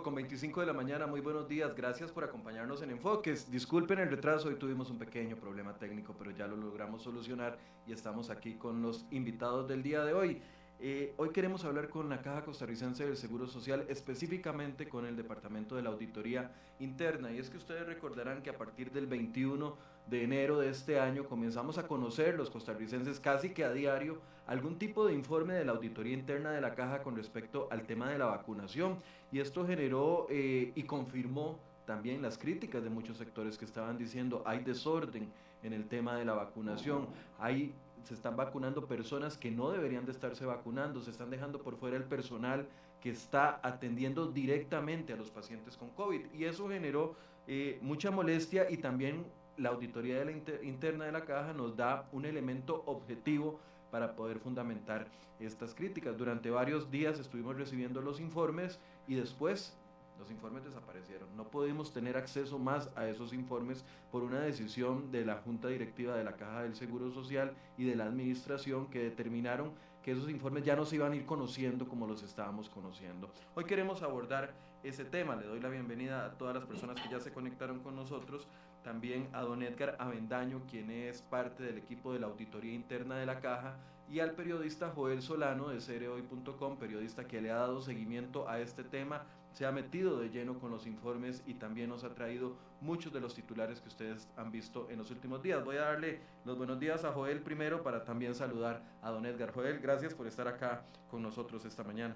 8 con 25 de la mañana, muy buenos días, gracias por acompañarnos en Enfoques. Disculpen el retraso, hoy tuvimos un pequeño problema técnico, pero ya lo logramos solucionar y estamos aquí con los invitados del día de hoy. Eh, hoy queremos hablar con la Caja Costarricense del Seguro Social, específicamente con el Departamento de la Auditoría Interna. Y es que ustedes recordarán que a partir del 21 de enero de este año comenzamos a conocer los costarricenses casi que a diario algún tipo de informe de la Auditoría Interna de la Caja con respecto al tema de la vacunación. Y esto generó eh, y confirmó también las críticas de muchos sectores que estaban diciendo hay desorden en el tema de la vacunación, hay se están vacunando personas que no deberían de estarse vacunando, se están dejando por fuera el personal que está atendiendo directamente a los pacientes con COVID. Y eso generó eh, mucha molestia y también la auditoría de la interna de la caja nos da un elemento objetivo para poder fundamentar estas críticas. Durante varios días estuvimos recibiendo los informes y después los informes desaparecieron. No pudimos tener acceso más a esos informes por una decisión de la Junta Directiva de la Caja del Seguro Social y de la Administración que determinaron que esos informes ya no se iban a ir conociendo como los estábamos conociendo. Hoy queremos abordar ese tema. Le doy la bienvenida a todas las personas que ya se conectaron con nosotros. También a don Edgar Avendaño, quien es parte del equipo de la Auditoría Interna de la Caja, y al periodista Joel Solano de cereoy.com, periodista que le ha dado seguimiento a este tema se ha metido de lleno con los informes y también nos ha traído muchos de los titulares que ustedes han visto en los últimos días. Voy a darle los buenos días a Joel primero para también saludar a don Edgar. Joel, gracias por estar acá con nosotros esta mañana.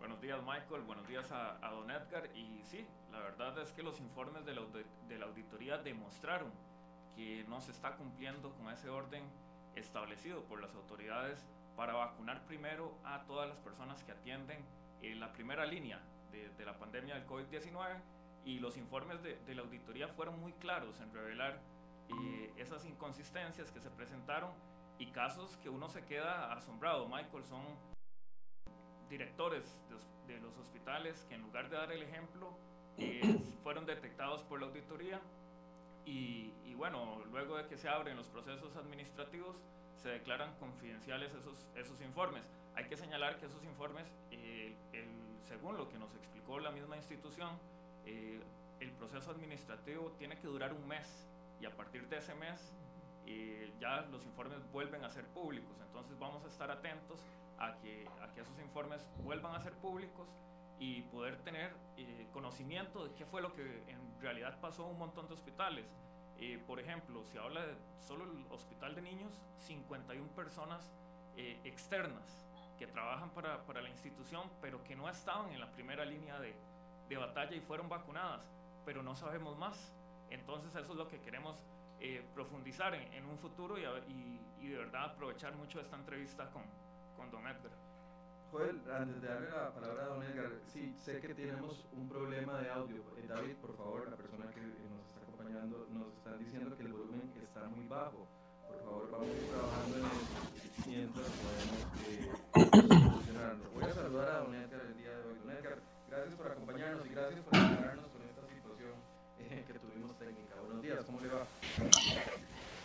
Buenos días Michael, buenos días a, don Edgar. Y sí, la verdad es que los informes de la, de la auditoría demostraron que no se está cumpliendo con ese orden establecido por las autoridades para vacunar primero a todas las personas que atienden en la primera línea de, la pandemia del COVID-19 y los informes de, de, la auditoría fueron muy claros en revelar eh, esas inconsistencias que se presentaron y casos que uno se queda asombrado. Michael, son directores de, los hospitales que en lugar de dar el ejemplo eh, fueron detectados por la auditoría y, y, bueno, luego de que se abren los procesos administrativos se declaran confidenciales esos, esos informes. Hay que señalar que esos informes, eh, el según lo que nos explicó la misma institución, eh, el proceso administrativo tiene que durar un mes y a partir de ese mes eh, ya los informes vuelven a ser públicos. Entonces vamos a estar atentos a que, a que esos informes vuelvan a ser públicos y poder tener eh, conocimiento de qué fue lo que en realidad pasó en un montón de hospitales. por ejemplo, si habla de solo el hospital de niños, 51 personas externas que trabajan para, para, la institución, pero que no estaban en la primera línea de, de batalla y fueron vacunadas, pero no sabemos más. Entonces eso es lo que queremos eh, profundizar en, un futuro y, y, de verdad aprovechar mucho esta entrevista con, con don Edgar. Joel, antes de darle la palabra a don Edgar, sí, sé que tenemos un problema de audio. Eh, David, por favor, la persona que nos está acompañando, nos están diciendo que el volumen está muy bajo. Por favor, vamos trabajando en eso mientras podemos... Eh, Voy a saludar a Don Edgar el día de hoy. Don Edgar, gracias por acompañarnos y gracias por ayudarnos con esta situación eh, que tuvimos técnica. Buenos días, ¿cómo le va?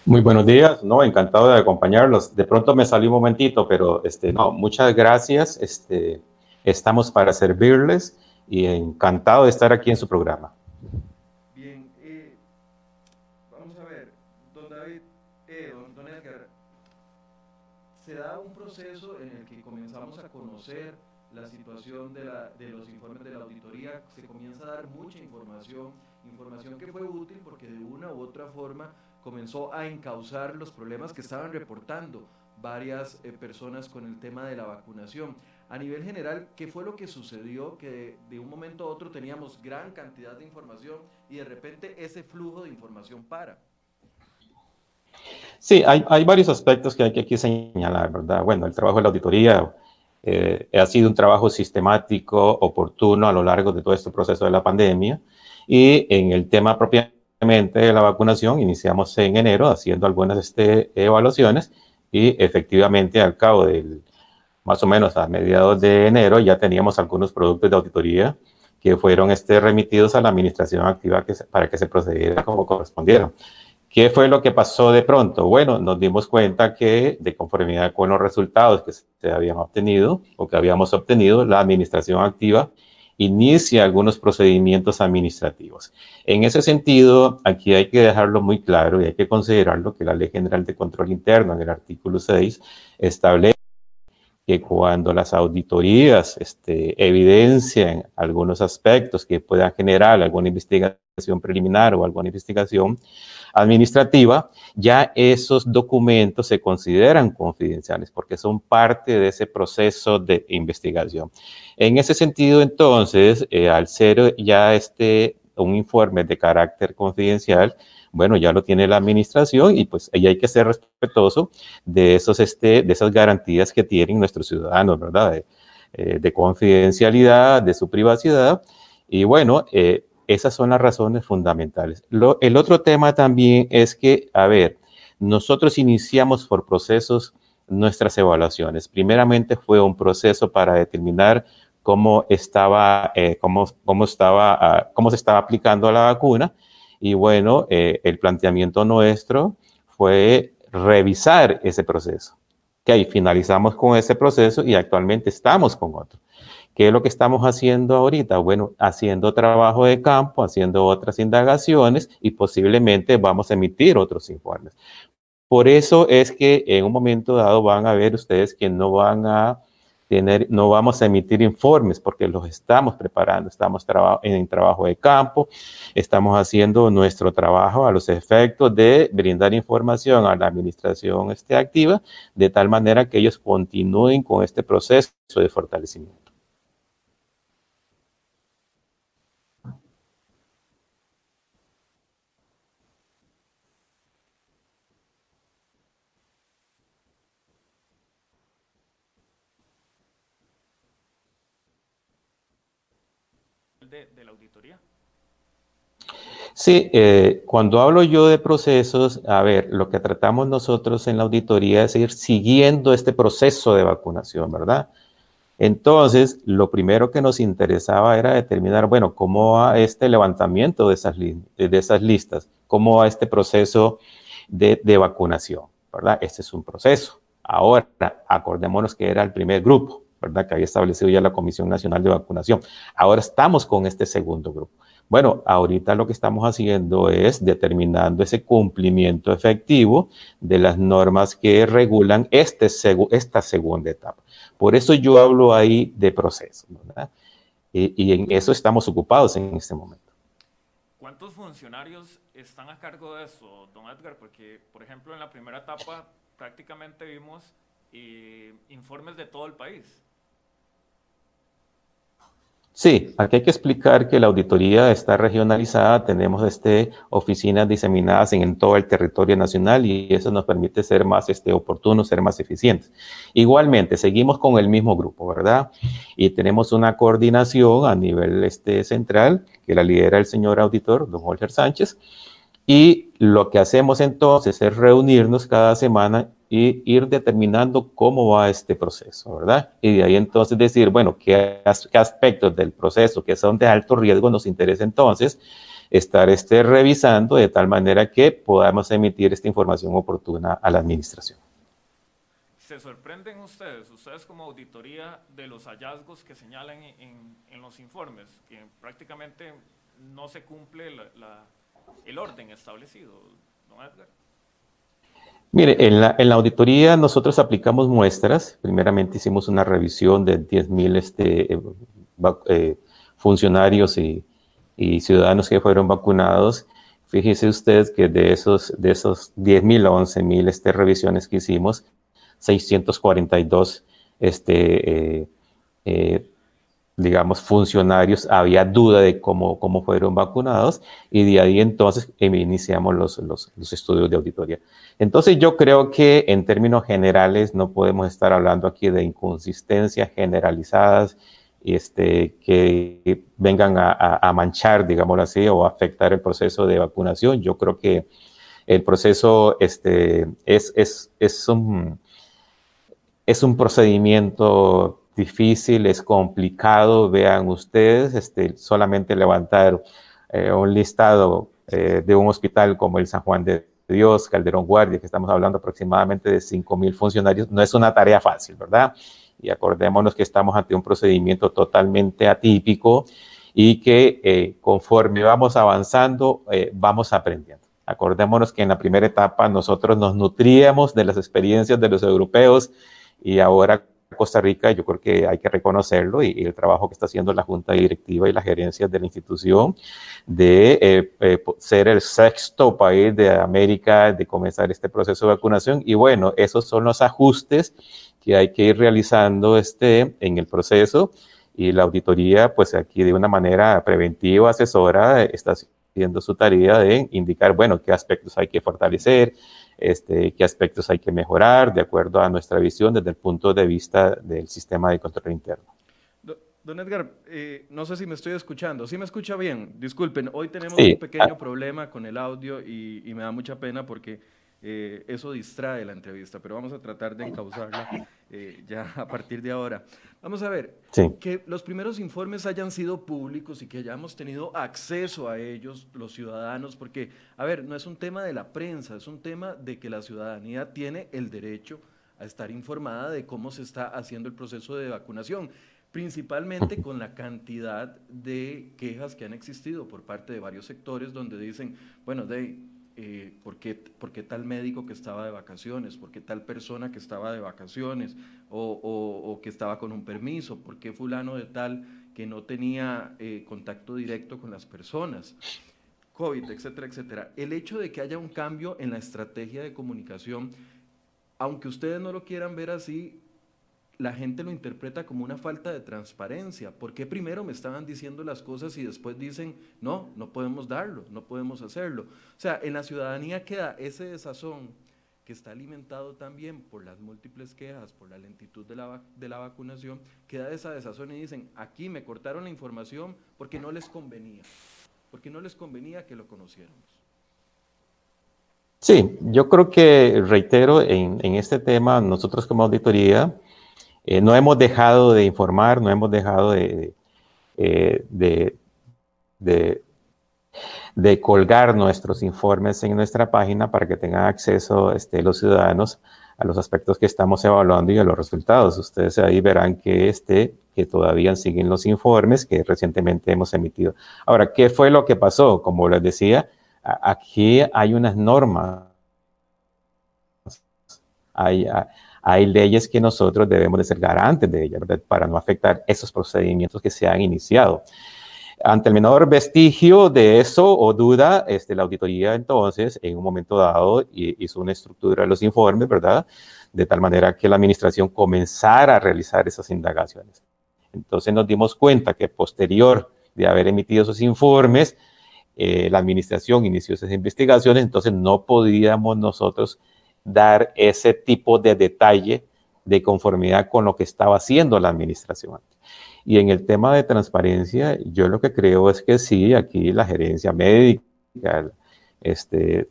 Muy buenos días, no, encantado de acompañarlos. De pronto me salí un momentito, pero este, no, muchas gracias. Este, estamos para servirles y encantado de estar aquí en su programa. conocer la situación de, la, de, los informes de la auditoría, se comienza a dar mucha información, información que fue útil porque de una u otra forma comenzó a encauzar los problemas que estaban reportando varias eh, personas con el tema de la vacunación. A nivel general, ¿qué fue lo que sucedió? Que de, un momento a otro teníamos gran cantidad de información y de repente ese flujo de información para. Sí, hay, hay varios aspectos que hay que aquí señalar, ¿verdad? Bueno, el trabajo de la auditoría eh, ha sido un trabajo sistemático, oportuno a lo largo de todo este proceso de la pandemia. Y en el tema propiamente de la vacunación, iniciamos en enero haciendo algunas este, evaluaciones y efectivamente al cabo del, más o menos a mediados de enero, ya teníamos algunos productos de auditoría que fueron este, remitidos a la administración activa que para que se procediera como correspondieron. ¿Qué fue lo que pasó de pronto? Bueno, nos dimos cuenta que de conformidad con los resultados que se habían obtenido o que habíamos obtenido, la administración activa inicia algunos procedimientos administrativos. En ese sentido, aquí hay que dejarlo muy claro y hay que considerarlo que la Ley General de Control Interno en el artículo 6 establece que cuando las auditorías este, evidencian algunos aspectos que puedan generar alguna investigación preliminar o alguna investigación administrativa, ya esos documentos se consideran confidenciales porque son parte de ese proceso de investigación. En ese sentido, entonces, eh, al ser ya este un informe de carácter confidencial, bueno, ya lo tiene la administración y pues ahí hay que ser respetuoso de, esos, este, de esas garantías que tienen nuestros ciudadanos, ¿verdad? De, eh, confidencialidad, de su privacidad. Y bueno, eh, esas son las razones fundamentales. el otro tema también es que, a ver, nosotros iniciamos por procesos nuestras evaluaciones. Primeramente fue un proceso para determinar cómo estaba, eh, cómo, cómo, estaba, ah, cómo se estaba aplicando la vacuna y bueno, eh, el planteamiento nuestro fue revisar ese proceso. Que ahí finalizamos con ese proceso y actualmente estamos con otro. ¿Qué es lo que estamos haciendo ahorita? Bueno, haciendo trabajo de campo, haciendo otras indagaciones y posiblemente vamos a emitir otros informes. Por eso es que en un momento dado van a ver ustedes que no van a no vamos a emitir informes porque los estamos preparando, estamos en trabajo de campo, estamos haciendo nuestro trabajo a los efectos de brindar información a la administración este, activa, de tal manera que ellos continúen con este proceso de fortalecimiento. De, la auditoría? Sí, eh, cuando hablo yo de procesos, a ver, lo que tratamos nosotros en la auditoría es ir siguiendo este proceso de vacunación, ¿verdad? Entonces, lo primero que nos interesaba era determinar, bueno, cómo va este levantamiento de esas, esas listas, cómo va este proceso de, de vacunación, ¿verdad? Este es un proceso. Ahora, acordémonos que era el primer grupo. ¿Verdad? Que había establecido ya la Comisión Nacional de Vacunación. Ahora estamos con este segundo grupo. Bueno, ahorita lo que estamos haciendo es determinando ese cumplimiento efectivo de las normas que regulan este, esta segunda etapa. Por eso yo hablo ahí de proceso, ¿verdad? Y, y en eso estamos ocupados en este momento. ¿Cuántos funcionarios están a cargo de eso, don Edgar? Porque, por ejemplo, en la primera etapa prácticamente vimos eh, informes de todo el país. Sí, aquí hay que explicar que la auditoría está regionalizada, tenemos este, oficinas diseminadas en, todo el territorio nacional y eso nos permite ser más este, oportunos, ser más eficientes. Igualmente, seguimos con el mismo grupo, ¿verdad? Y tenemos una coordinación a nivel este, central que la lidera el señor auditor, don Jorge Sánchez, y lo que hacemos entonces es reunirnos cada semana y ir determinando cómo va este proceso, ¿verdad? Y de ahí entonces decir, bueno, qué, aspectos del proceso que son de alto riesgo nos interesa entonces estar este, revisando de tal manera que podamos emitir esta información oportuna a la administración. ¿Se sorprenden ustedes, ustedes como auditoría, de los hallazgos que señalan en, en los informes, que prácticamente no se cumple el orden establecido, don Edgar? Mire, en la, auditoría nosotros aplicamos muestras. Primeramente hicimos una revisión de 10.000 este, eh, eh, funcionarios y, y, ciudadanos que fueron vacunados. Fíjese usted que de esos, de esos 10.000 a 11.000 este, revisiones que hicimos, 642 este, eh, eh, digamos, funcionarios, había duda de cómo, cómo fueron vacunados y de ahí entonces iniciamos los, los, estudios de auditoría. Entonces yo creo que en términos generales no podemos estar hablando aquí de inconsistencias generalizadas este, que vengan a, a, manchar, digámoslo así, o afectar el proceso de vacunación. Yo creo que el proceso este, es, es, es, un, es un procedimiento difícil, es complicado, vean ustedes, este, solamente levantar eh, un listado eh, de un hospital como el San Juan de Dios, Calderón Guardia, que estamos hablando aproximadamente de 5 mil funcionarios, no es una tarea fácil, ¿verdad? Y acordémonos que estamos ante un procedimiento totalmente atípico y que eh, conforme vamos avanzando, vamos aprendiendo. Acordémonos que en la primera etapa nosotros nos nutríamos de las experiencias de los europeos y ahora Costa Rica, yo creo que hay que reconocerlo y, el trabajo que está haciendo la Junta Directiva y las gerencias de la institución de eh, eh, ser el sexto país de América de comenzar este proceso de vacunación. Y bueno, esos son los ajustes que hay que ir realizando este, en el proceso y la auditoría, pues aquí de una manera preventiva, asesora, está haciendo su tarea de indicar, bueno, qué aspectos hay que fortalecer, este, qué aspectos hay que mejorar de acuerdo a nuestra visión desde el punto de vista del sistema de control interno. Don Edgar, eh, no sé si me estoy escuchando. ¿Sí me escucha bien? Disculpen, hoy tenemos un pequeño problema con el audio y, y me da mucha pena porque eh, eso distrae la entrevista, pero vamos a tratar de encauzarla eh, ya a partir de ahora. Vamos a ver, que los primeros informes hayan sido públicos y que hayamos tenido acceso a ellos los ciudadanos, porque, a ver, no es un tema de la prensa, es un tema de que la ciudadanía tiene el derecho a estar informada de cómo se está haciendo el proceso de vacunación, principalmente con la cantidad de quejas que han existido por parte de varios sectores donde dicen, bueno, de eh, ¿por, qué, tal médico que estaba de vacaciones? ¿Por qué tal persona que estaba de vacaciones? O, que estaba con un permiso? ¿Por qué fulano de tal que no tenía eh, contacto directo con las personas? COVID, etcétera, etcétera. El hecho de que haya un cambio en la estrategia de comunicación, aunque ustedes no lo quieran ver así, la gente lo interpreta como una falta de transparencia. ¿Por qué primero me estaban diciendo las cosas y después dicen, no, no podemos darlo, no podemos hacerlo? O sea, en la ciudadanía queda ese desazón que está alimentado también por las múltiples quejas, por la lentitud de la, de la vacunación, queda esa desazón y dicen, aquí me cortaron la información porque no les convenía, porque no les convenía que lo conociéramos. Sí, yo creo que, reitero, en, en este tema, nosotros como auditoría, eh, no hemos dejado de informar, no hemos dejado de, eh, de, de, colgar nuestros informes en nuestra página para que tengan acceso este, los ciudadanos a los aspectos que estamos evaluando y a los resultados. Ustedes ahí verán que, este, que todavía siguen los informes que recientemente hemos emitido. Ahora, ¿qué fue lo que pasó? Como les decía, aquí hay unas normas. Hay, hay leyes que nosotros debemos de ser garantes de ellas, ¿verdad? Para no afectar esos procedimientos que se han iniciado. Ante el menor vestigio de eso o duda, este, la auditoría entonces, en un momento dado, hizo una estructura de los informes, ¿verdad? De tal manera que la administración comenzara a realizar esas indagaciones. Entonces nos dimos cuenta que posterior de haber emitido esos informes, eh, la administración inició esas investigaciones, entonces no podíamos nosotros dar ese tipo de detalle de conformidad con lo que estaba haciendo la administración. Y en el tema de transparencia, yo lo que creo es que sí, aquí la gerencia médica, este,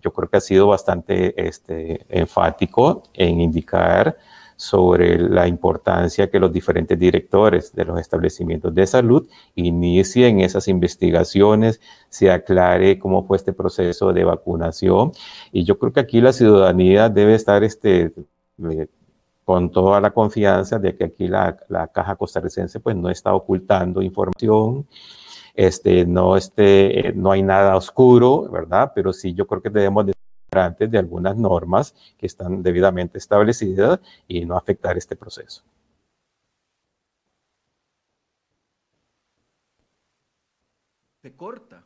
yo creo que ha sido bastante este, enfático en indicar sobre la importancia que los diferentes directores de los establecimientos de salud inicien esas investigaciones, se aclare cómo fue este proceso de vacunación. Y yo creo que aquí la ciudadanía debe estar este, eh, con toda la confianza de que aquí la, la, caja costarricense pues no está ocultando información, este, no, este, no hay nada oscuro, ¿verdad? Pero sí yo creo que debemos de algunas normas que están debidamente establecidas y no afectar este proceso. Se corta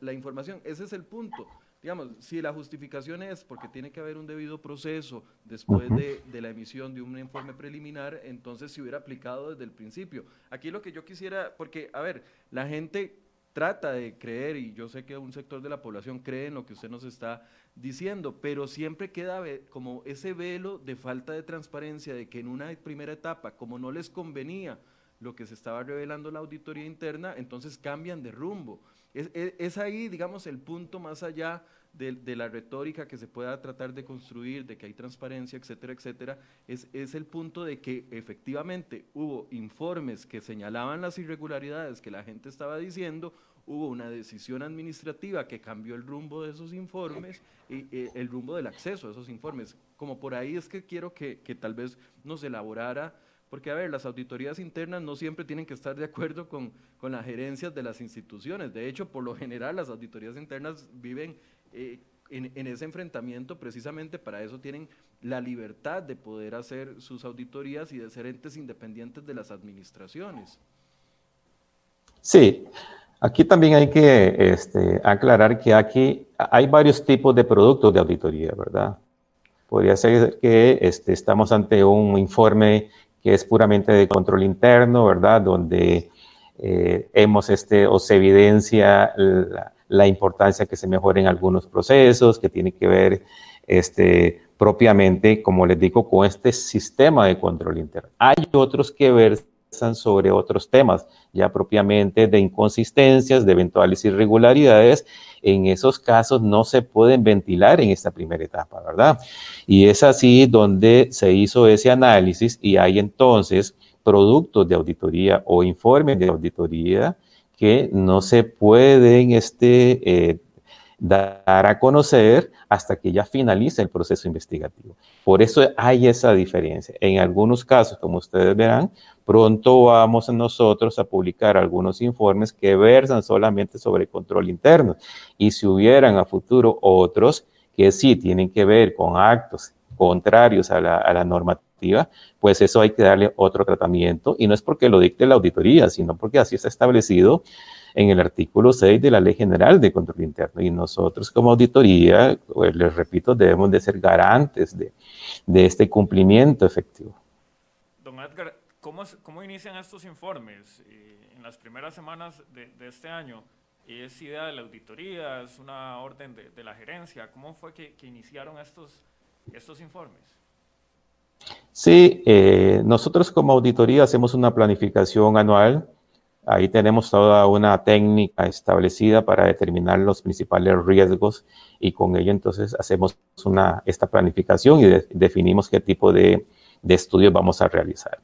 la, información, ese es el punto digamos, si la justificación es porque tiene que haber un debido proceso después de, de, la emisión de un informe preliminar, entonces se hubiera aplicado desde el principio. Aquí lo que yo quisiera, porque, a ver, la gente trata de creer, y yo sé que un sector de la población cree en lo que usted nos está diciendo, pero siempre queda como ese velo de falta de transparencia, de que en una primera etapa, como no les convenía lo que se estaba revelando la auditoría interna, entonces cambian de rumbo. Es, ahí, digamos, el punto más allá de, la retórica que se pueda tratar de construir, de que hay transparencia, etcétera, etcétera, es, es el punto de que efectivamente hubo informes que señalaban las irregularidades que la gente estaba diciendo, hubo una decisión administrativa que cambió el rumbo de esos informes y el rumbo del acceso a esos informes. Como por ahí es que quiero que, que tal vez nos elaborara porque, a ver, las auditorías internas no siempre tienen que estar de acuerdo con, con las gerencias de las instituciones. De hecho, por lo general, las auditorías internas viven eh, en, en, ese enfrentamiento, precisamente para eso tienen la libertad de poder hacer sus auditorías y de ser entes independientes de las administraciones. Sí, aquí también hay que este, aclarar que aquí hay varios tipos de productos de auditoría, ¿verdad? Podría ser que este, estamos ante un informe que es puramente de control interno, ¿verdad? Donde eh, hemos, este, o se evidencia la, importancia que se mejoren algunos procesos, que tiene que ver este, propiamente, como les digo, con este sistema de control interno. Hay otros que versan sobre otros temas, ya propiamente de inconsistencias, de eventuales irregularidades, en esos casos no se pueden ventilar en esta primera etapa, ¿verdad? Y es así donde se hizo ese análisis y hay entonces productos de auditoría o informes de auditoría que no se pueden este, eh, dar a conocer hasta que ya finalice el proceso investigativo. Por eso hay esa diferencia. En algunos casos, como ustedes verán, pronto vamos nosotros a publicar algunos informes que versan solamente sobre control interno. Y si hubieran a futuro otros que sí tienen que ver con actos contrarios a la, normativa, pues eso hay que darle otro tratamiento. Y no es porque lo dicte la auditoría, sino porque así está establecido en el artículo 6 de la Ley General de Control Interno. Y nosotros como auditoría, pues, les repito, debemos de ser garantes de, este cumplimiento efectivo. Don Edgar, ¿cómo, cómo inician estos informes? Eh, en las primeras semanas de, este año, ¿es idea de la auditoría? ¿Es una orden de, de la gerencia? ¿Cómo fue que, que, iniciaron estos, estos informes? Sí, eh, nosotros como auditoría hacemos una planificación anual Ahí tenemos toda una técnica establecida para determinar los principales riesgos y con ello entonces hacemos una, esta planificación y definimos qué tipo de, de, estudios vamos a realizar.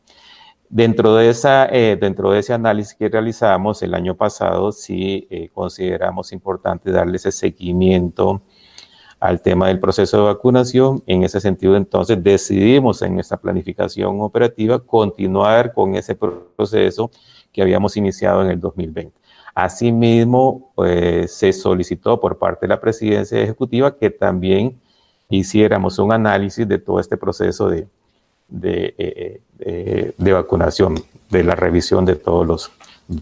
Dentro de, esa, eh, dentro de ese análisis que realizamos el año pasado, sí eh, consideramos importante darle ese seguimiento al tema del proceso de vacunación. En ese sentido, entonces, decidimos en esta planificación operativa continuar con ese proceso que habíamos iniciado en el 2020. Asimismo, pues, se solicitó por parte de la presidencia ejecutiva que también hiciéramos un análisis de todo este proceso de, de, eh, eh, de vacunación, de la revisión de todos, los,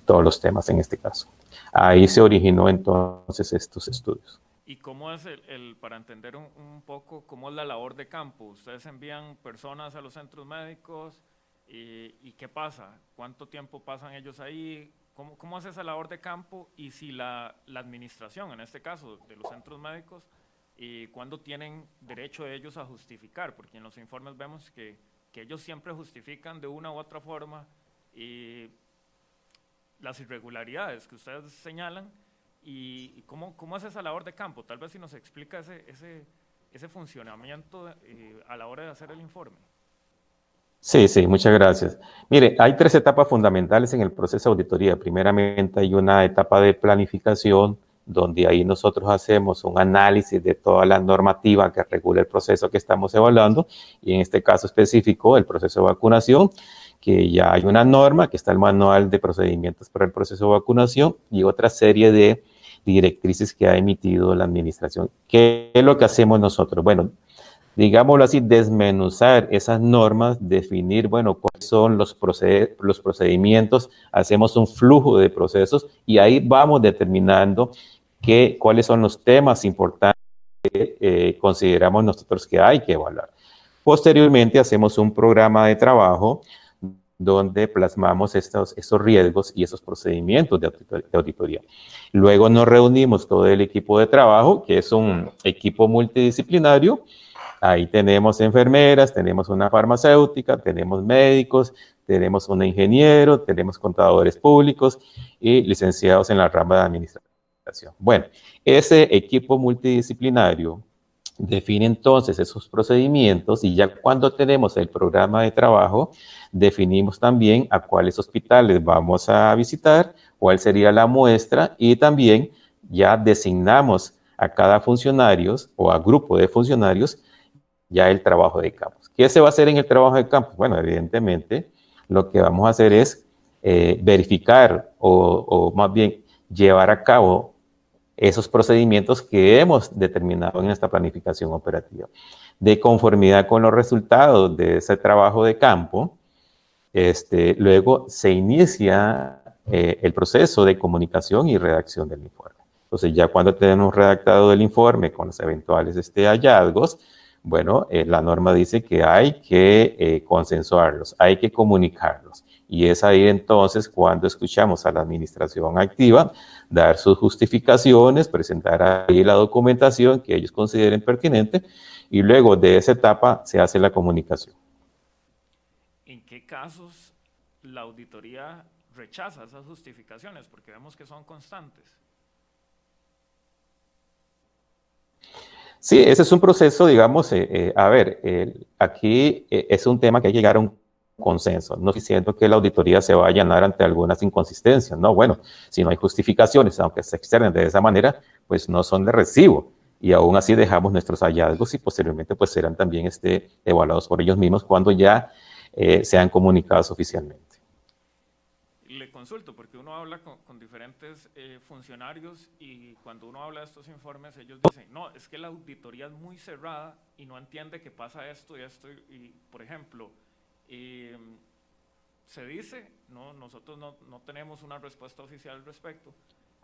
todos los temas en este caso. Ahí se originó entonces estos estudios. ¿Y cómo es el, para entender un, un, poco, cómo es la labor de campo? ¿Ustedes envían personas a los centros médicos? ¿Y, qué pasa? ¿Cuánto tiempo pasan ellos ahí? ¿Cómo, cómo hace esa labor de campo? Y si la, la, administración, en este caso, de los centros médicos, y cuándo tienen derecho ellos a justificar? Porque en los informes vemos que, que ellos siempre justifican de una u otra forma y las irregularidades que ustedes señalan y, cómo, cómo hace esa labor de campo. Tal vez si nos explica ese, ese, ese funcionamiento eh, a la hora de hacer el informe. Sí, sí, muchas gracias. Mire, hay tres etapas fundamentales en el proceso de auditoría. Primeramente hay una etapa de planificación, donde ahí nosotros hacemos un análisis de toda la normativa que regula el proceso que estamos evaluando, y en este caso específico, el proceso de vacunación, que ya hay una norma, que está el manual de procedimientos para el proceso de vacunación, y otra serie de directrices que ha emitido la administración. ¿Qué es lo que hacemos nosotros? Bueno, digámoslo así, desmenuzar esas normas, definir, bueno, cuáles son los, los procedimientos, hacemos un flujo de procesos y ahí vamos determinando cuáles son los temas importantes que eh, consideramos nosotros que hay que evaluar. Posteriormente hacemos un programa de trabajo donde plasmamos estos, estos riesgos y esos procedimientos de auditoría. Luego nos reunimos todo el equipo de trabajo, que es un equipo multidisciplinario, Ahí tenemos enfermeras, tenemos una farmacéutica, tenemos médicos, tenemos un ingeniero, tenemos contadores públicos y licenciados en la rama de administración. Bueno, ese equipo multidisciplinario define entonces esos procedimientos y ya cuando tenemos el programa de trabajo, definimos también a cuáles hospitales vamos a visitar, cuál sería la muestra y también ya designamos a cada funcionario o a grupo de funcionarios ya el trabajo de campo. ¿Qué se va a hacer en el trabajo de campo? Bueno, evidentemente lo que vamos a hacer es eh, verificar o, o más bien llevar a cabo esos procedimientos que hemos determinado en esta planificación operativa. De conformidad con los resultados de ese trabajo de campo, este, luego se inicia eh, el proceso de comunicación y redacción del informe. Entonces, ya cuando tenemos redactado el informe con los eventuales este, hallazgos, bueno, eh, la norma dice que hay que eh, consensuarlos, hay que comunicarlos. Y es ahí entonces cuando escuchamos a la administración activa dar sus justificaciones, presentar ahí la documentación que ellos consideren pertinente y luego de esa etapa se hace la comunicación. ¿En qué casos la auditoría rechaza esas justificaciones? Porque vemos que son constantes. Sí, ese es un proceso, digamos, eh, eh, a ver, aquí eh, es un tema que hay que llegar a un consenso. No siento que la auditoría se va a allanar ante algunas inconsistencias. No, bueno, si no hay justificaciones, aunque se externen de esa manera, pues no son de recibo. Y aún así dejamos nuestros hallazgos y posteriormente pues serán también este, evaluados por ellos mismos cuando ya eh, sean comunicados oficialmente. Consulto, porque uno habla con, diferentes eh, funcionarios y cuando uno habla de estos informes, ellos dicen, no, es que la auditoría es muy cerrada y no entiende que pasa esto y esto. y por ejemplo, mm, se dice, no, nosotros no, no, tenemos una respuesta oficial al respecto,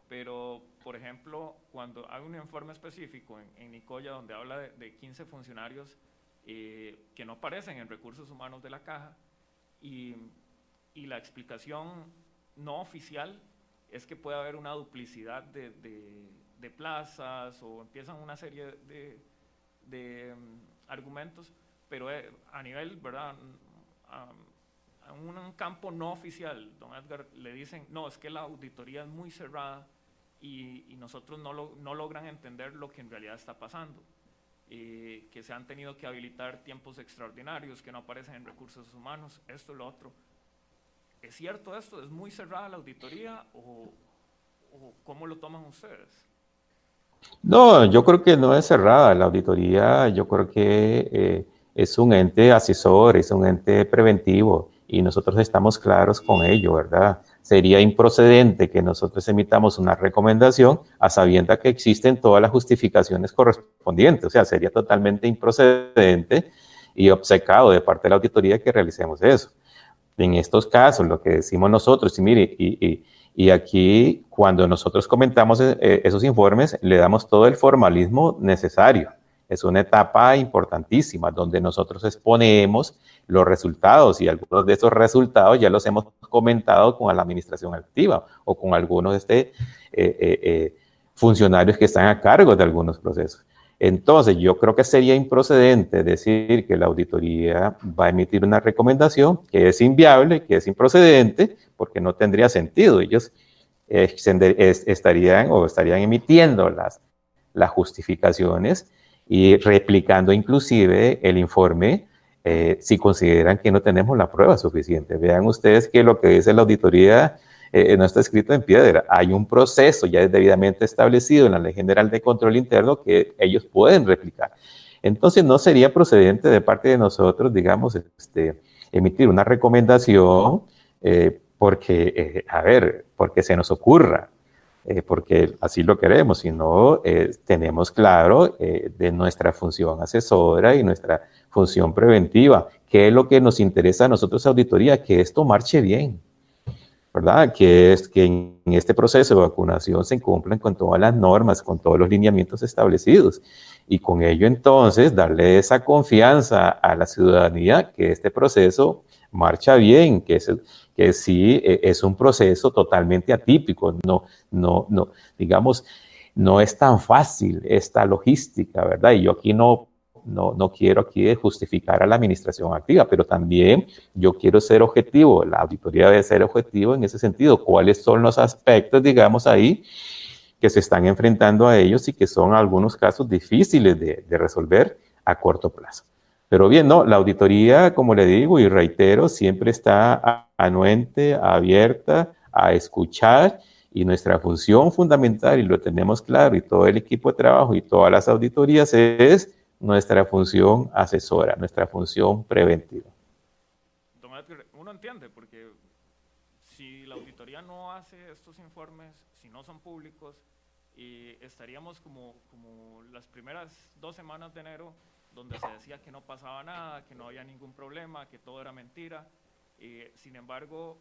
pero por ejemplo, cuando hay un informe específico en, en Nicoya donde habla de, 15 funcionarios eh, que no aparecen en recursos humanos de la caja y, y, la explicación no oficial es que puede haber una duplicidad de, de, plazas o empiezan una serie de, de mm, argumentos, pero eh, a nivel, ¿verdad? a, un campo no oficial, don Edgar, le dicen, no, es que la auditoría es muy cerrada y, nosotros no, lo, no, logran entender lo que en realidad está pasando. Eh, que se han tenido que habilitar tiempos extraordinarios que no aparecen en recursos humanos, esto, lo otro. ¿Es cierto esto? ¿Es muy cerrada la auditoría o, cómo lo toman ustedes? No, yo creo que no es cerrada la auditoría. Yo creo que eh, es un ente asesor, es un ente preventivo y nosotros estamos claros con ello, ¿verdad? Sería improcedente que nosotros emitamos una recomendación a sabienda que existen todas las justificaciones correspondientes, o sea, sería totalmente improcedente y obcecado de parte de la auditoría que realicemos eso. En estos casos, lo que decimos nosotros, y mire, y, y, aquí cuando nosotros comentamos eh, esos informes, le damos todo el formalismo necesario es una etapa importantísima donde nosotros exponemos los resultados y algunos de esos resultados ya los hemos comentado con la administración activa o con algunos de este, eh, eh, eh, funcionarios que están a cargo de algunos procesos. Entonces, yo creo que sería improcedente decir que la auditoría va a emitir una recomendación que es inviable, que es improcedente, porque no tendría sentido. Ellos estarían o estarían emitiendo las, justificaciones y replicando inclusive el informe eh, si consideran que no tenemos la prueba suficiente. Vean ustedes que lo que dice la auditoría eh, no está escrito en piedra. Hay un proceso ya debidamente establecido en la Ley General de Control Interno que ellos pueden replicar. Entonces no sería procedente de parte de nosotros, digamos, este, emitir una recomendación eh, porque, a ver, porque se nos ocurra. Eh, porque así lo queremos, sino eh, tenemos claro eh, de nuestra función asesora y nuestra función preventiva, qué es lo que nos interesa a nosotros, auditoría, que esto marche bien, ¿verdad? Que es que en este proceso de vacunación se cumplan con todas las normas, con todos los lineamientos establecidos y con ello entonces darle esa confianza a la ciudadanía que este proceso marcha bien, que es que sí e, es un proceso totalmente atípico, no, no, no, digamos, no es tan fácil esta logística, ¿verdad? Y yo aquí no no, no quiero aquí justificar a la administración activa, pero también yo quiero ser objetivo, la auditoría debe ser objetivo en ese sentido, cuáles son los aspectos, digamos, ahí que se están enfrentando a ellos y que son algunos casos difíciles de, de resolver a corto plazo. Pero bien, no, la auditoría, como le digo y reitero, siempre está anuente, abierta a escuchar y nuestra función fundamental, y lo tenemos claro, y todo el equipo de trabajo y todas las auditorías es nuestra función asesora, nuestra función preventiva. Uno entiende, porque si la auditoría no hace estos informes, si no son públicos, y estaríamos como, como las primeras dos semanas de enero, donde se decía que no pasaba nada, que no había ningún problema, que todo era mentira. y sin embargo,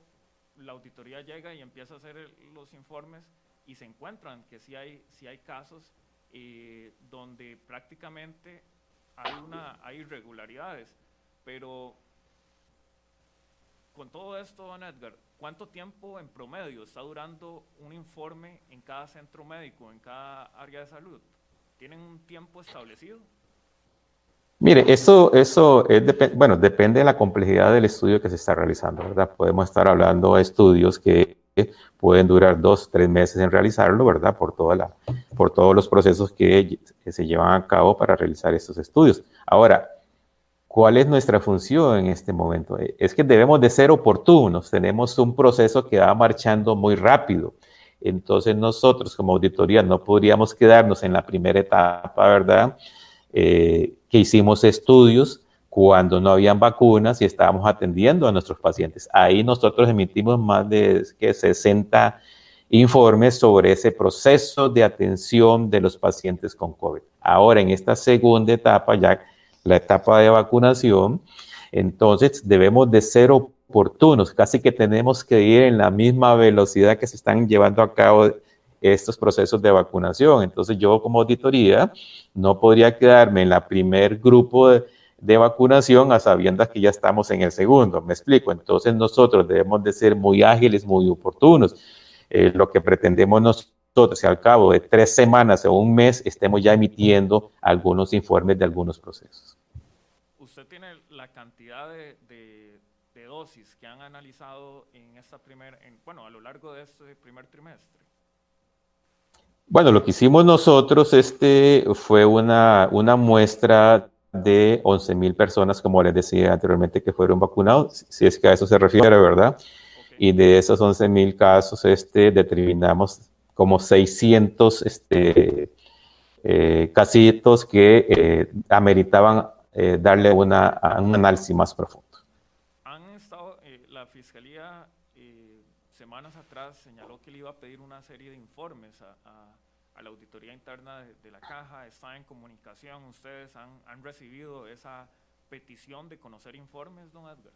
la auditoría llega y empieza a hacer los informes y se encuentran que sí hay, sí hay casos eh, donde prácticamente hay, una, hay irregularidades. Pero con todo esto, don Edgar, ¿cuánto tiempo en promedio está durando un informe en cada centro médico, en cada área de salud? ¿Tienen un tiempo establecido? Mire, eso, eso es bueno, depende de la complejidad del estudio que se está realizando, ¿verdad? Podemos estar hablando de estudios que pueden durar dos, tres meses en realizarlo, ¿verdad? Por, toda la, por todos los procesos que, se llevan a cabo para realizar estos estudios. Ahora, ¿cuál es nuestra función en este momento? Es que debemos de ser oportunos, tenemos un proceso que va marchando muy rápido. Entonces nosotros como auditoría no podríamos quedarnos en la primera etapa, ¿verdad? Eh, que hicimos estudios cuando no habían vacunas y estábamos atendiendo a nuestros pacientes. Ahí nosotros emitimos más de que 60 informes sobre ese proceso de atención de los pacientes con COVID. Ahora, en esta segunda etapa, ya la etapa de vacunación, entonces debemos de ser oportunos, casi que tenemos que ir en la misma velocidad que se están llevando a cabo estos procesos de vacunación. Entonces yo como auditoría no podría quedarme en la primer grupo de, vacunación a sabiendas que ya estamos en el segundo. Me explico. Entonces nosotros debemos de ser muy ágiles, muy oportunos. Eh, lo que pretendemos nosotros, si al cabo de tres semanas o un mes estemos ya emitiendo algunos informes de algunos procesos. Usted tiene la cantidad de, dosis que han analizado en esta primer, bueno, a lo largo de este primer trimestre. Bueno, lo que hicimos nosotros este, fue una, una muestra de 11 mil personas, como les decía anteriormente, que fueron vacunados, si es que a eso se refiere, ¿verdad? Y de esos 11 mil casos, este, determinamos como 600 este, eh, casitos que eh, ameritaban eh, darle una, un análisis más profundo. Han estado, la Fiscalía semanas atrás señaló que le iba a pedir una serie de informes a a la auditoría interna de, la caja, está en comunicación, ustedes han, recibido esa petición de conocer informes, don Edgar.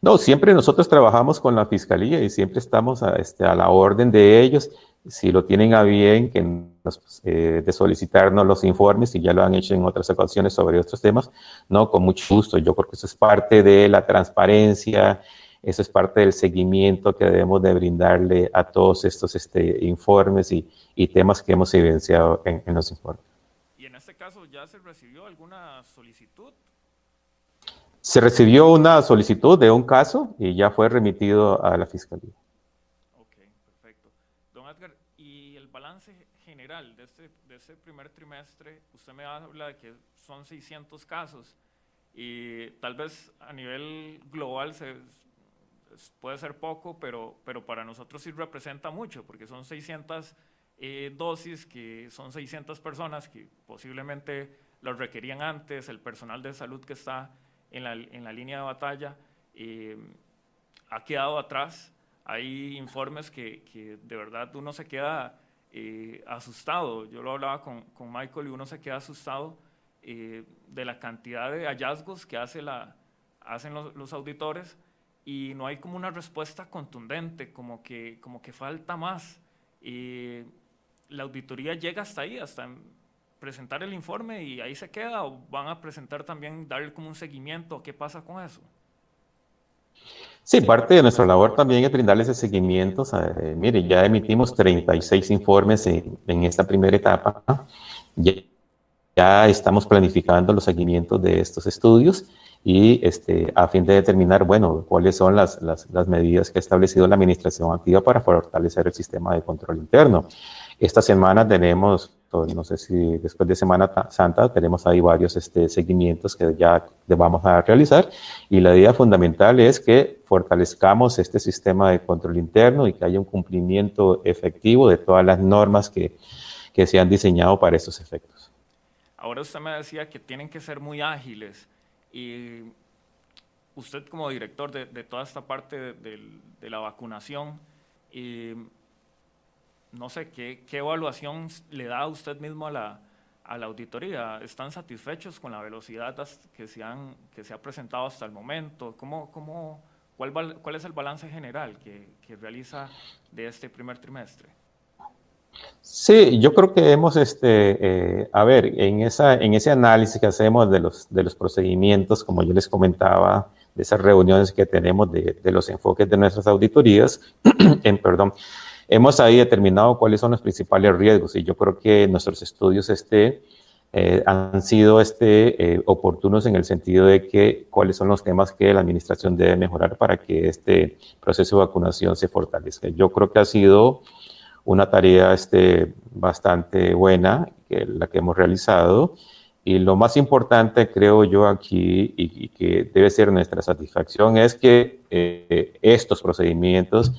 No, siempre nosotros trabajamos con la fiscalía y siempre estamos a, este, a la orden de ellos. Si lo tienen a bien, que nos, eh, de solicitarnos los informes, y ya lo han hecho en otras ocasiones sobre otros temas, no, con mucho gusto. Yo creo que eso es parte de la transparencia, eso es parte del seguimiento que debemos de brindarle a todos estos este, informes y, y, temas que hemos evidenciado en, en, los informes. ¿Y en este caso ya se recibió alguna solicitud? Se recibió una solicitud de un caso y ya fue remitido a la Fiscalía. Ok, perfecto. Don Edgar, ¿y el balance general de este, de este primer trimestre? Usted me habla de que son 600 casos y tal vez a nivel global se, puede ser poco, pero, pero para nosotros sí representa mucho, porque son 600 eh, dosis, que son 600 personas que posiblemente los requerían antes, el personal de salud que está en la, en la línea de batalla eh, ha quedado atrás. Hay informes que, que, de verdad uno se queda eh, asustado. Yo lo hablaba con, con, Michael y uno se queda asustado de la cantidad de hallazgos que hace la, hacen los, los auditores y no hay como una respuesta contundente, como que, como que falta más. Y la auditoría llega hasta ahí, hasta presentar el informe y ahí se queda, o van a presentar también, darle como un seguimiento, ¿qué pasa con eso? Sí, parte de nuestra labor también es brindarles ese seguimiento. mire, ya emitimos 36 informes en, en esta primera etapa. Ya, ya estamos planificando los seguimientos de estos estudios y este, a fin de determinar, bueno, cuáles son las, las, las, medidas que ha establecido la administración activa para fortalecer el sistema de control interno. Esta semana tenemos, no sé si después de Semana Santa, tenemos ahí varios este, seguimientos que ya vamos a realizar y la idea fundamental es que fortalezcamos este sistema de control interno y que haya un cumplimiento efectivo de todas las normas que, que se han diseñado para estos efectos. Ahora usted me decía que tienen que ser muy ágiles y usted como director de, toda esta parte de, de la vacunación, y no sé, ¿qué, ¿qué, evaluación le da usted mismo a la, a la auditoría? ¿Están satisfechos con la velocidad que se, han, que se ha presentado hasta el momento? ¿Cómo, cómo, cuál, ¿Cuál es el balance general que, que realiza de este primer trimestre? Sí, yo creo que hemos, este, eh, a ver, en, esa, en ese análisis que hacemos de los, de los procedimientos, como yo les comentaba, de esas reuniones que tenemos de, de los enfoques de nuestras auditorías, en, perdón, hemos ahí determinado cuáles son los principales riesgos y yo creo que nuestros estudios este, eh, han sido este, eh, oportunos en el sentido de que cuáles son los temas que la administración debe mejorar para que este proceso de vacunación se fortalezca. Yo creo que ha sido una tarea este, bastante buena, que, la que hemos realizado. Y lo más importante, creo yo, aquí, y, que debe ser nuestra satisfacción, es que eh, estos procedimientos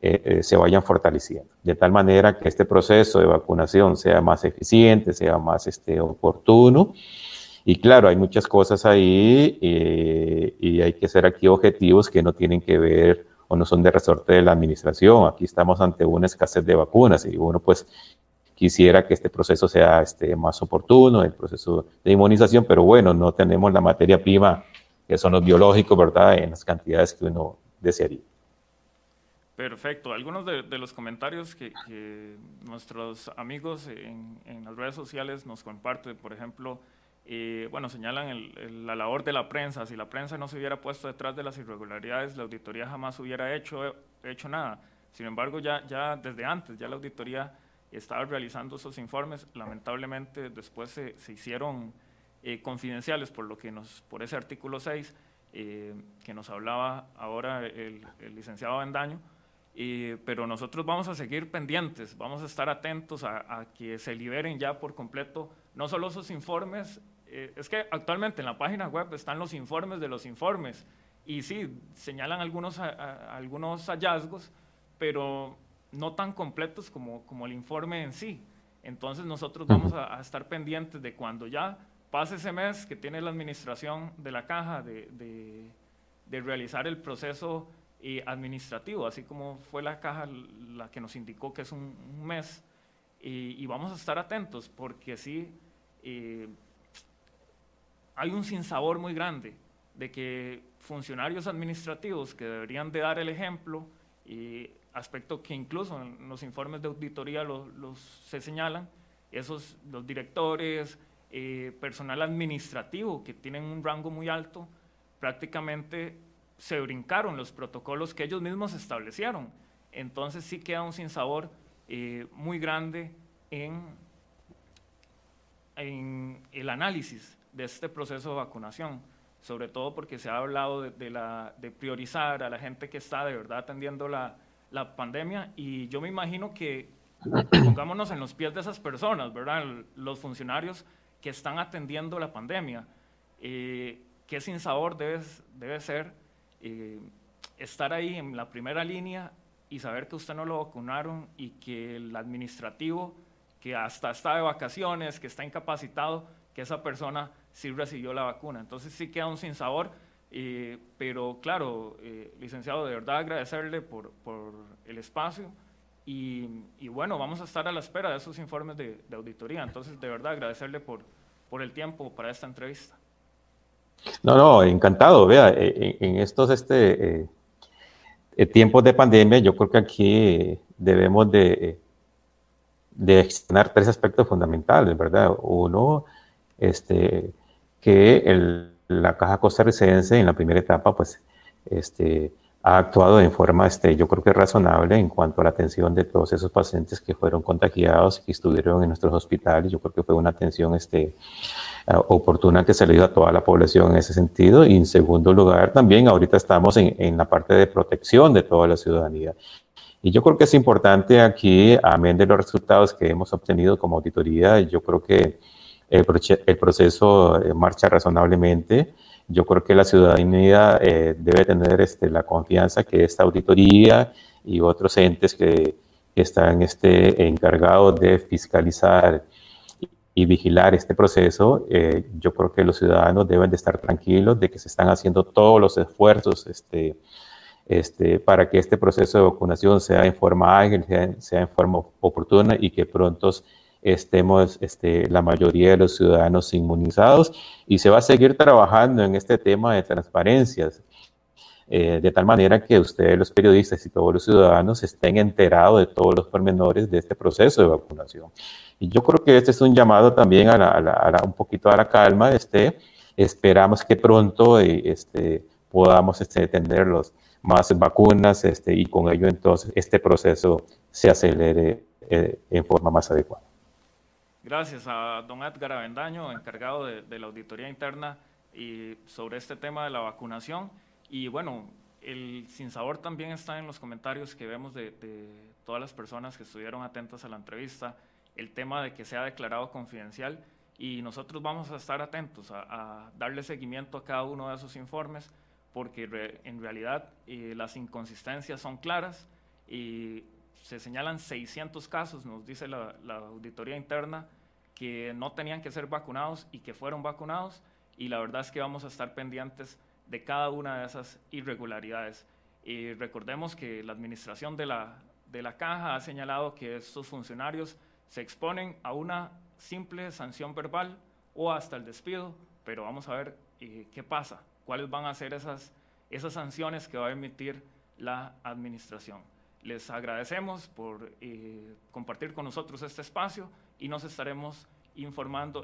eh, eh, se vayan fortaleciendo, de tal manera que este proceso de vacunación sea más eficiente, sea más este, oportuno. Y claro, hay muchas cosas ahí y hay que ser aquí objetivos que no tienen que ver o no son de resorte de la administración. Aquí estamos ante una escasez de vacunas y uno pues quisiera que este proceso sea este, más oportuno, el proceso de inmunización, pero bueno, no tenemos la materia prima, que son los biológicos, ¿verdad?, en las cantidades que uno desearía. Perfecto. Algunos de, los comentarios que, que, nuestros amigos en, en, las redes sociales nos comparten, por ejemplo, eh, bueno, señalan el, el, la labor de la prensa. Si la prensa no se hubiera puesto detrás de las irregularidades, la auditoría jamás hubiera hecho, hecho nada. Sin embargo, ya, ya desde antes, ya la auditoría estaba realizando esos informes. Lamentablemente, después se, se hicieron eh, confidenciales por, lo que nos, por ese artículo 6 eh, que nos hablaba ahora el, el licenciado Bendaño. Eh, pero nosotros vamos a seguir pendientes, vamos a estar atentos a, a, que se liberen ya por completo no solo esos informes, eh, es que actualmente en la página web están los informes de los informes y sí, señalan algunos, a, a, algunos hallazgos, pero no tan completos como, como el informe en sí. Entonces nosotros vamos a, a, estar pendientes de cuando ya pase ese mes que tiene la administración de la caja de, de, de realizar el proceso eh, administrativo, así como fue la caja la que nos indicó que es un, un mes. Eh, y vamos a estar atentos porque sí eh, hay un sinsabor muy grande de que funcionarios administrativos que deberían de dar el ejemplo, aspecto que incluso en los informes de auditoría los, los se señalan, esos, los directores, personal administrativo que tienen un rango muy alto, prácticamente se brincaron los protocolos que ellos mismos establecieron. Entonces sí queda un sinsabor eh, muy grande en, en, el análisis de este proceso de vacunación, sobre todo porque se ha hablado de, priorizar a la gente que está de verdad atendiendo la, la pandemia y yo me imagino que pongámonos en los pies de esas personas, ¿verdad? Los funcionarios que están atendiendo la pandemia. Eh, qué sinsabor debe, debe ser eh, estar ahí en la primera línea y saber que usted no lo vacunaron y que el administrativo, que hasta está de vacaciones, que está incapacitado, que esa persona sí recibió la vacuna. Entonces sí queda un sinsabor, eh, pero claro, eh, licenciado, de verdad agradecerle por, por el espacio y, y, bueno, vamos a estar a la espera de esos informes de, de auditoría. Entonces, de verdad agradecerle por, por el tiempo para esta entrevista. No, no, encantado. Vea, eh, eh, en estos este, eh, tiempos de pandemia, yo creo que aquí debemos de, de externar tres aspectos fundamentales, ¿verdad? Uno, este, que el, la caja costarricense en la primera etapa, pues, este, ha actuado en forma, este, yo creo que razonable en cuanto a la atención de todos esos pacientes que fueron contagiados y que estuvieron en nuestros hospitales. Yo creo que fue una atención este, eh, oportuna que se le dio a toda la población en ese sentido. Y en segundo lugar, también ahorita estamos en, en la parte de protección de toda la ciudadanía. Y yo creo que es importante aquí, amén de los resultados que hemos obtenido como auditoría, yo creo que el, proceso eh, marcha razonablemente. Yo creo que la ciudadanía eh, debe tener este, la confianza que esta auditoría y otros entes que, están este, encargados de fiscalizar y, vigilar este proceso, eh, yo creo que los ciudadanos deben de estar tranquilos de que se están haciendo todos los esfuerzos este, este, para que este proceso de vacunación sea en forma ágil, sea, sea en forma oportuna y que pronto estemos este, la mayoría de los ciudadanos inmunizados y se va a seguir trabajando en este tema de transparencias, eh, de tal manera que ustedes, los periodistas y todos los ciudadanos estén enterados de todos los pormenores de este proceso de vacunación. Y yo creo que este es un llamado también a, la, un poquito a la calma. Este, esperamos que pronto eh, este, podamos este, tener los, más vacunas este, y con ello entonces este proceso se acelere eh, en forma más adecuada. Gracias a don Edgar Avendaño, encargado de, la auditoría interna y sobre este tema de la vacunación. Y bueno, el sinsabor también está en los comentarios que vemos de, todas las personas que estuvieron atentas a la entrevista, el tema de que sea declarado confidencial y nosotros vamos a estar atentos a, darle seguimiento a cada uno de esos informes porque en realidad eh, las inconsistencias son claras y se señalan 600 casos, nos dice la, auditoría interna, que no tenían que ser vacunados y que fueron vacunados, y la verdad es que vamos a estar pendientes de cada una de esas irregularidades. Y recordemos que la administración de la, de la caja ha señalado que estos funcionarios se exponen a una simple sanción verbal o hasta el despido, pero vamos a ver eh, qué pasa, cuáles van a ser esas, esas sanciones que va a emitir la administración. Les agradecemos por eh, compartir con nosotros este espacio y nos estaremos informando.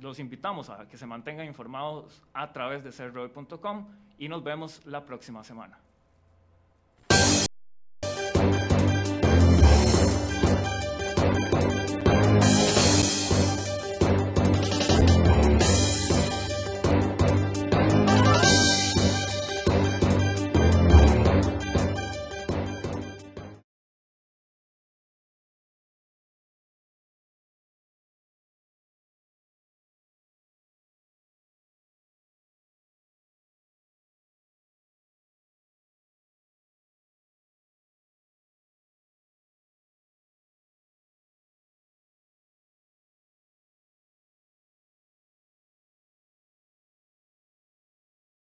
los invitamos a que se mantengan informados a través de cerroy.com y nos vemos la próxima semana.